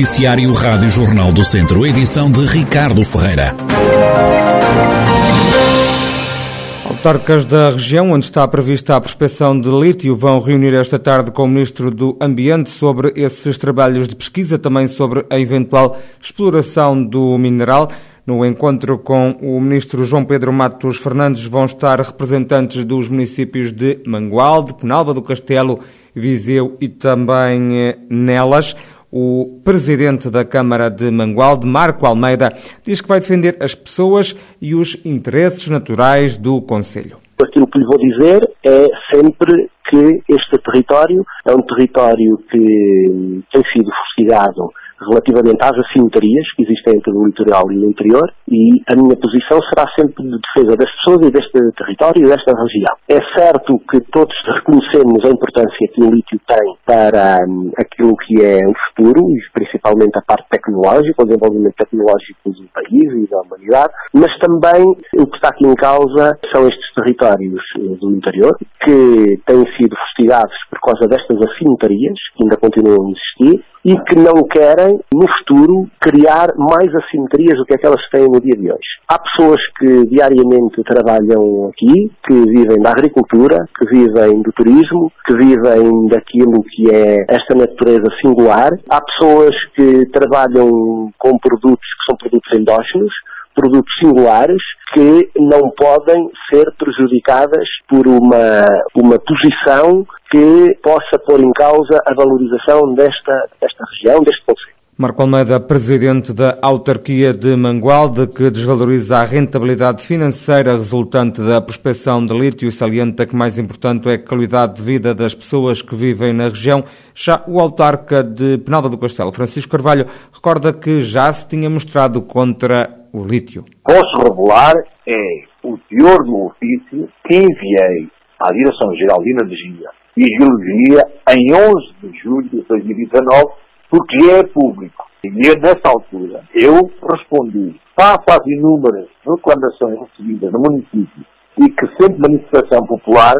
Noticiário Rádio Jornal do Centro, edição de Ricardo Ferreira. Autarcas da região onde está prevista a prospecção de lítio vão reunir esta tarde com o Ministro do Ambiente sobre esses trabalhos de pesquisa, também sobre a eventual exploração do mineral. No encontro com o Ministro João Pedro Matos Fernandes vão estar representantes dos municípios de Mangualde, Penalva do Castelo, Viseu e também eh, Nelas. O presidente da Câmara de Mangualde, Marco Almeida, diz que vai defender as pessoas e os interesses naturais do Conselho. Aquilo que lhe vou dizer é sempre que este território é um território que tem sido fustigado relativamente às assimetrias que existem entre o litoral e o interior e a minha posição será sempre de defesa das pessoas e deste território e desta região. É certo que todos reconhecemos a importância que o lítio tem para um, aquilo que é o futuro e principalmente a parte tecnológica, o desenvolvimento tecnológico do país e da humanidade, mas também o que está aqui em causa são estes territórios eh, do interior que têm sido fustigados por causa destas assimetrias que ainda continuam a existir e que não querem, no futuro, criar mais assimetrias do que aquelas que têm no dia de hoje. Há pessoas que diariamente trabalham aqui, que vivem da agricultura, que vivem do turismo, que vivem daquilo que é esta natureza singular. Há pessoas que trabalham com produtos que são produtos endógenos, produtos singulares que não podem ser prejudicadas por uma, uma posição que possa pôr em causa a valorização desta, desta região, deste Conselho. Marco Almeida, presidente da autarquia de Mangualde, que desvaloriza a rentabilidade financeira resultante da prospecção de lítio, salienta que mais importante é a qualidade de vida das pessoas que vivem na região. Já o autarca de Penalva do Castelo, Francisco Carvalho, recorda que já se tinha mostrado contra o lítio. Posso revelar é o teor do ofício que enviei à Direção-Geral de Energia e Geologia em 11 de julho de 2019, porque é público. E nessa altura eu respondi, face às inúmeras reclamações recebidas no município e que sempre manifestação popular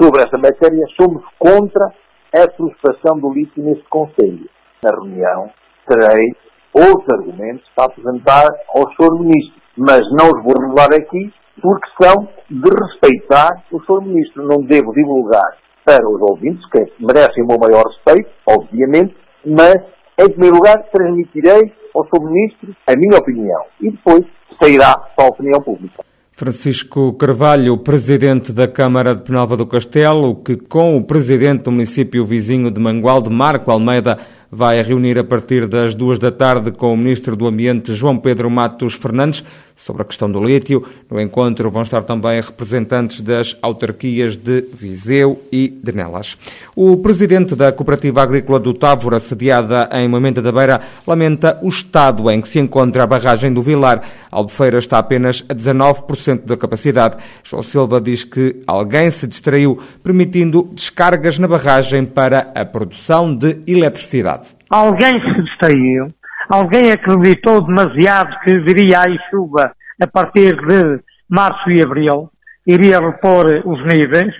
sobre esta matéria, somos contra a prospecção do lítio neste Conselho. Na reunião terei outros argumentos para apresentar ao Sr. Ministro, mas não os vou revelar aqui porque são de respeitar o Sr. Ministro. Não devo divulgar para os ouvintes, que merecem o meu maior respeito, obviamente, mas, em primeiro lugar, transmitirei ao Sr. Ministro a minha opinião e depois sairá para a opinião pública. Francisco Carvalho, presidente da Câmara de Penalva do Castelo, que com o presidente do município vizinho de Mangualde, Marco Almeida, vai reunir a partir das duas da tarde com o Ministro do Ambiente, João Pedro Matos Fernandes, sobre a questão do lítio. No encontro vão estar também representantes das autarquias de Viseu e de Nelas. O presidente da Cooperativa Agrícola do Távora, sediada em Moimenta da Beira, lamenta o estado em que se encontra a barragem do Vilar. A Albufeira está apenas a 19% da capacidade. João Silva diz que alguém se distraiu, permitindo descargas na barragem para a produção de eletricidade. Alguém se distraiu, alguém acreditou demasiado que viria aí chuva a partir de março e abril, iria repor os níveis,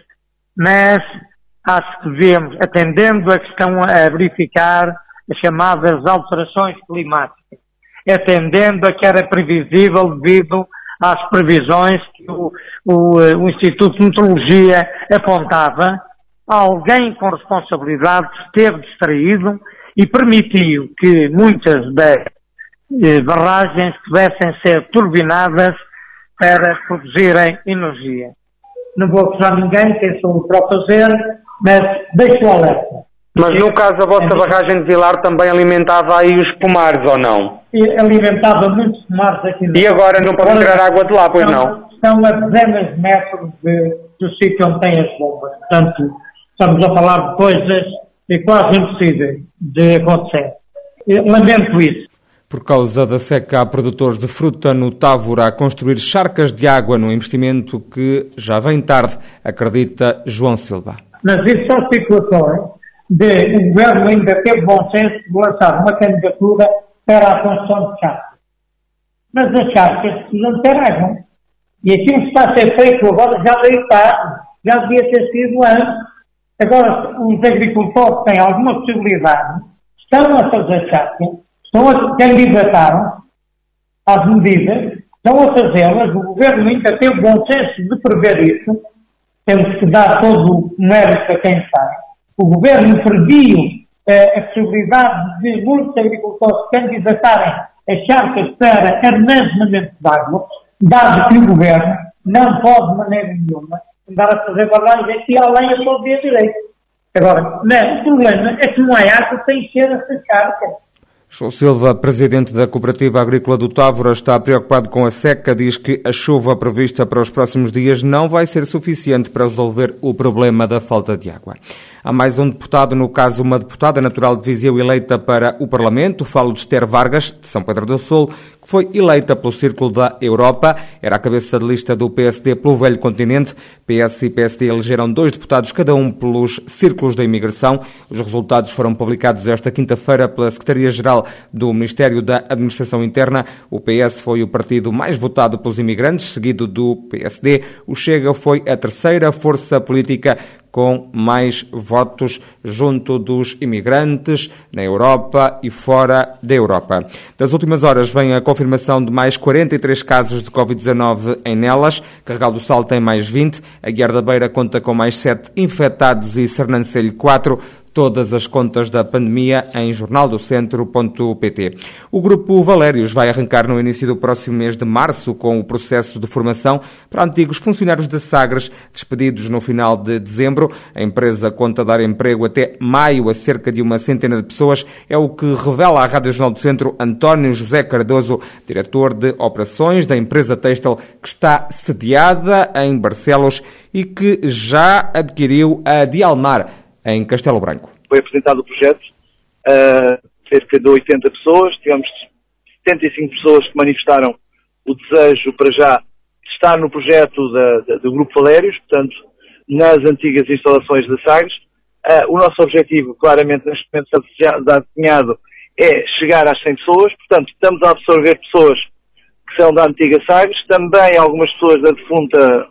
mas acho que devemos, atendendo a questão a verificar as chamadas alterações climáticas, atendendo a que era previsível devido às previsões que o, o, o Instituto de Meteorologia apontava, alguém com responsabilidade esteve distraído e permitiu que muitas das eh, barragens pudessem ser turbinadas para produzirem energia. Não vou acusar ninguém, quem sou para o fazer, mas deixo o alerta. Mas no caso a vossa barragem de Vilar também alimentava aí os pomares ou não? Alimentava muitos pomares aqui no E agora não pode tirar água de lá, pois estão, não? Estão a dezenas de metros de, do sítio onde tem as bombas. Portanto, estamos a falar de coisas quase impossíveis de acontecer. Eu lamento isso. Por causa da seca, há produtores de fruta no Távora a construir charcas de água num investimento que já vem tarde, acredita João Silva. Mas isso são situações de o governo ainda ter bom senso de lançar uma candidatura para a construção de charcas. Mas as charcas precisam ter água. E aquilo que está a ser feito agora já veio tarde, já devia ter sido antes. Agora, os agricultores têm alguma possibilidade, estão a fazer charcas, estão a candidataram às medidas, estão a fazê-las, o governo ainda tem o bom senso de prever isso, temos que dar todo o mérito a quem sabe. O governo previu eh, a possibilidade de muitos agricultores candidatarem as charcas para armazenamento de água, dado que o governo não pode de maneira nenhuma andar a fazer barragens aqui além a todo dia direito. Agora, não, o problema é que não há água sem ser essas charcas. João Silva, presidente da Cooperativa Agrícola do Távora, está preocupado com a seca. Diz que a chuva prevista para os próximos dias não vai ser suficiente para resolver o problema da falta de água. Há mais um deputado, no caso uma deputada natural de Viseu eleita para o Parlamento, falo de Esther Vargas, de São Pedro do Sul, que foi eleita pelo Círculo da Europa, era a cabeça de lista do PSD pelo Velho Continente. PS e PSD elegeram dois deputados, cada um pelos Círculos da Imigração. Os resultados foram publicados esta quinta-feira pela Secretaria-Geral do Ministério da Administração Interna. O PS foi o partido mais votado pelos imigrantes, seguido do PSD. O Chega foi a terceira força política com mais votos junto dos imigrantes na Europa e fora da Europa. Das últimas horas vem a confirmação de mais 43 casos de Covid-19 em Nelas, Carregal do Sal tem mais 20, a Guiar da Beira conta com mais 7 infectados e Sernancelho 4 todas as contas da pandemia em jornaldocentro.pt. O Grupo Valérios vai arrancar no início do próximo mês de março com o processo de formação para antigos funcionários da Sagres despedidos no final de dezembro. A empresa conta dar emprego até maio a cerca de uma centena de pessoas. É o que revela à Rádio Jornal do Centro António José Cardoso, diretor de operações da empresa Textil que está sediada em Barcelos e que já adquiriu a Dialmar em Castelo Branco. Foi apresentado o projeto a cerca de 80 pessoas, tivemos 75 pessoas que manifestaram o desejo para já estar no projeto da, da, do Grupo Valérios, portanto, nas antigas instalações da Sagres. Uh, o nosso objetivo, claramente, neste momento está desenhado, é chegar às 100 pessoas, portanto, estamos a absorver pessoas que são da antiga Sagres, também algumas pessoas da defunta,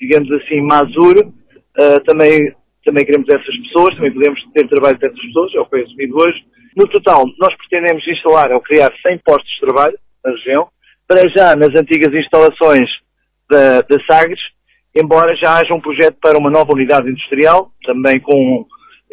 digamos assim, Mazur, uh, também também queremos essas pessoas, também podemos ter trabalho dessas pessoas, é o que foi assumido hoje. No total, nós pretendemos instalar ou criar 100 postos de trabalho na região, para já nas antigas instalações da, da Sagres, embora já haja um projeto para uma nova unidade industrial, também com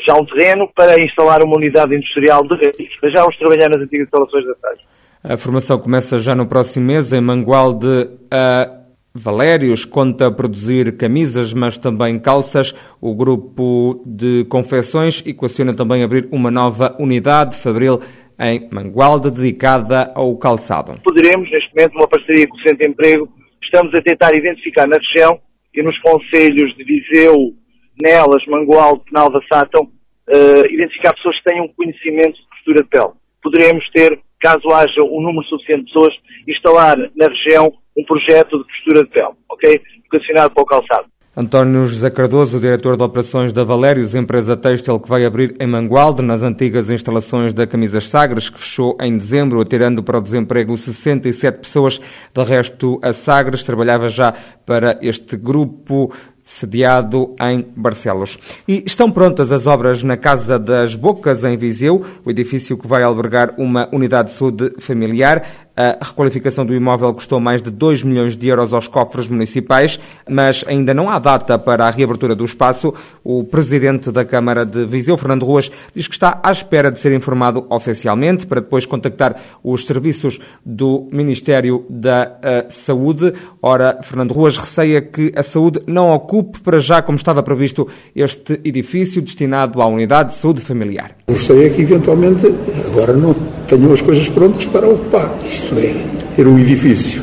já um terreno, para instalar uma unidade industrial de. Para já vamos trabalhar nas antigas instalações da Sagres. A formação começa já no próximo mês em Mangualde. Uh Valérios conta produzir camisas, mas também calças. O grupo de confecções equaciona também abrir uma nova unidade fabril em Mangualde dedicada ao calçado. Poderemos, neste momento, uma parceria com o Centro de Emprego, estamos a tentar identificar na região e nos conselhos de Viseu, Nelas, Mangualde, Penalva, Sátão, uh, identificar pessoas que tenham conhecimento de costura de pele. Poderemos ter, caso haja um número suficiente de pessoas, instalar na região um projeto de costura de pele, ok? Vocacionado para o calçado. António José Cardoso, diretor de operações da Valérios, empresa têxtil que vai abrir em Mangualde, nas antigas instalações da Camisas Sagres, que fechou em dezembro, atirando para o desemprego 67 pessoas. De resto, a Sagres trabalhava já para este grupo sediado em Barcelos. E estão prontas as obras na Casa das Bocas, em Viseu, o edifício que vai albergar uma unidade de saúde familiar. A requalificação do imóvel custou mais de 2 milhões de euros aos cofres municipais, mas ainda não há data para a reabertura do espaço. O presidente da Câmara de Viseu, Fernando Ruas, diz que está à espera de ser informado oficialmente para depois contactar os serviços do Ministério da uh, Saúde. Ora, Fernando Ruas receia que a saúde não ocupe para já, como estava previsto, este edifício destinado à unidade de saúde familiar. Receio é que, eventualmente, agora não tenham as coisas prontas para ocupar. Isto é, ter um edifício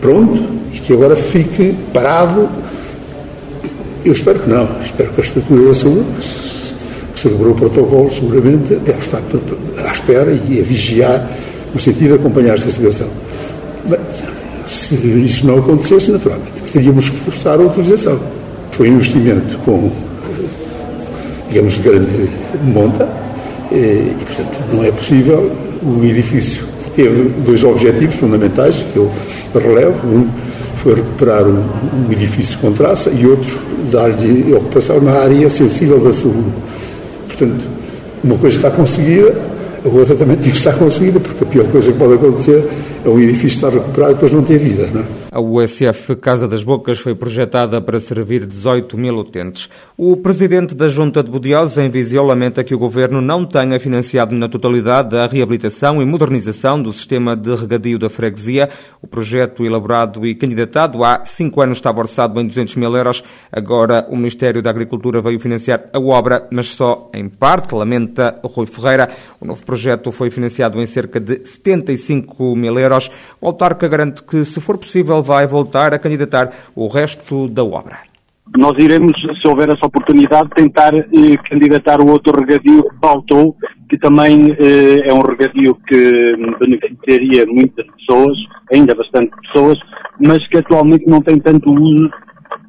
pronto e que agora fique parado. Eu espero que não. Espero que a estrutura da saúde, que celebrou o protocolo, seguramente deve estar à espera e a vigiar no sentido de acompanhar esta situação. Mas, se isso não acontecesse, naturalmente, teríamos que forçar a utilização. Foi um investimento com, digamos, de grande monta e, portanto, não é possível o edifício teve dois objetivos fundamentais que eu relevo. Um foi recuperar um, um edifício com traça e outro dar-lhe ocupação na área sensível da saúde. Portanto, uma coisa está conseguida, a outra também tem que estar conseguida, porque a pior coisa que pode acontecer é um edifício estar recuperado e depois não ter vida. Não é? A USF Casa das Bocas foi projetada para servir 18 mil utentes. O presidente da Junta de Budiosa, em Viseu, lamenta que o governo não tenha financiado na totalidade a reabilitação e modernização do sistema de regadio da freguesia. O projeto elaborado e candidatado há cinco anos estava orçado em 200 mil euros. Agora o Ministério da Agricultura veio financiar a obra, mas só em parte, lamenta Rui Ferreira. O novo projeto foi financiado em cerca de 75 mil euros. O autarca garante que, se for possível, vai voltar a candidatar o resto da obra. Nós iremos, se houver essa oportunidade, tentar eh, candidatar o outro regadio que faltou, que também eh, é um regadio que beneficiaria muitas pessoas, ainda bastante pessoas, mas que atualmente não tem tanto uso,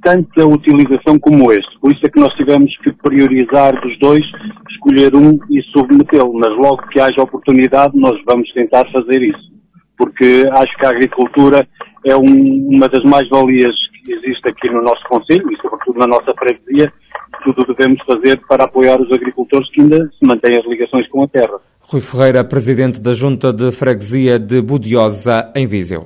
tanta utilização como este. Por isso é que nós tivemos que priorizar dos dois, escolher um e submetê-lo. Mas logo que haja oportunidade, nós vamos tentar fazer isso. Porque acho que a agricultura é um, uma das mais-valias que existe aqui no nosso Conselho e, sobretudo, na nossa freguesia. Tudo devemos fazer para apoiar os agricultores que ainda se mantêm as ligações com a terra. Rui Ferreira, presidente da Junta de Freguesia de Budiosa, em Viseu.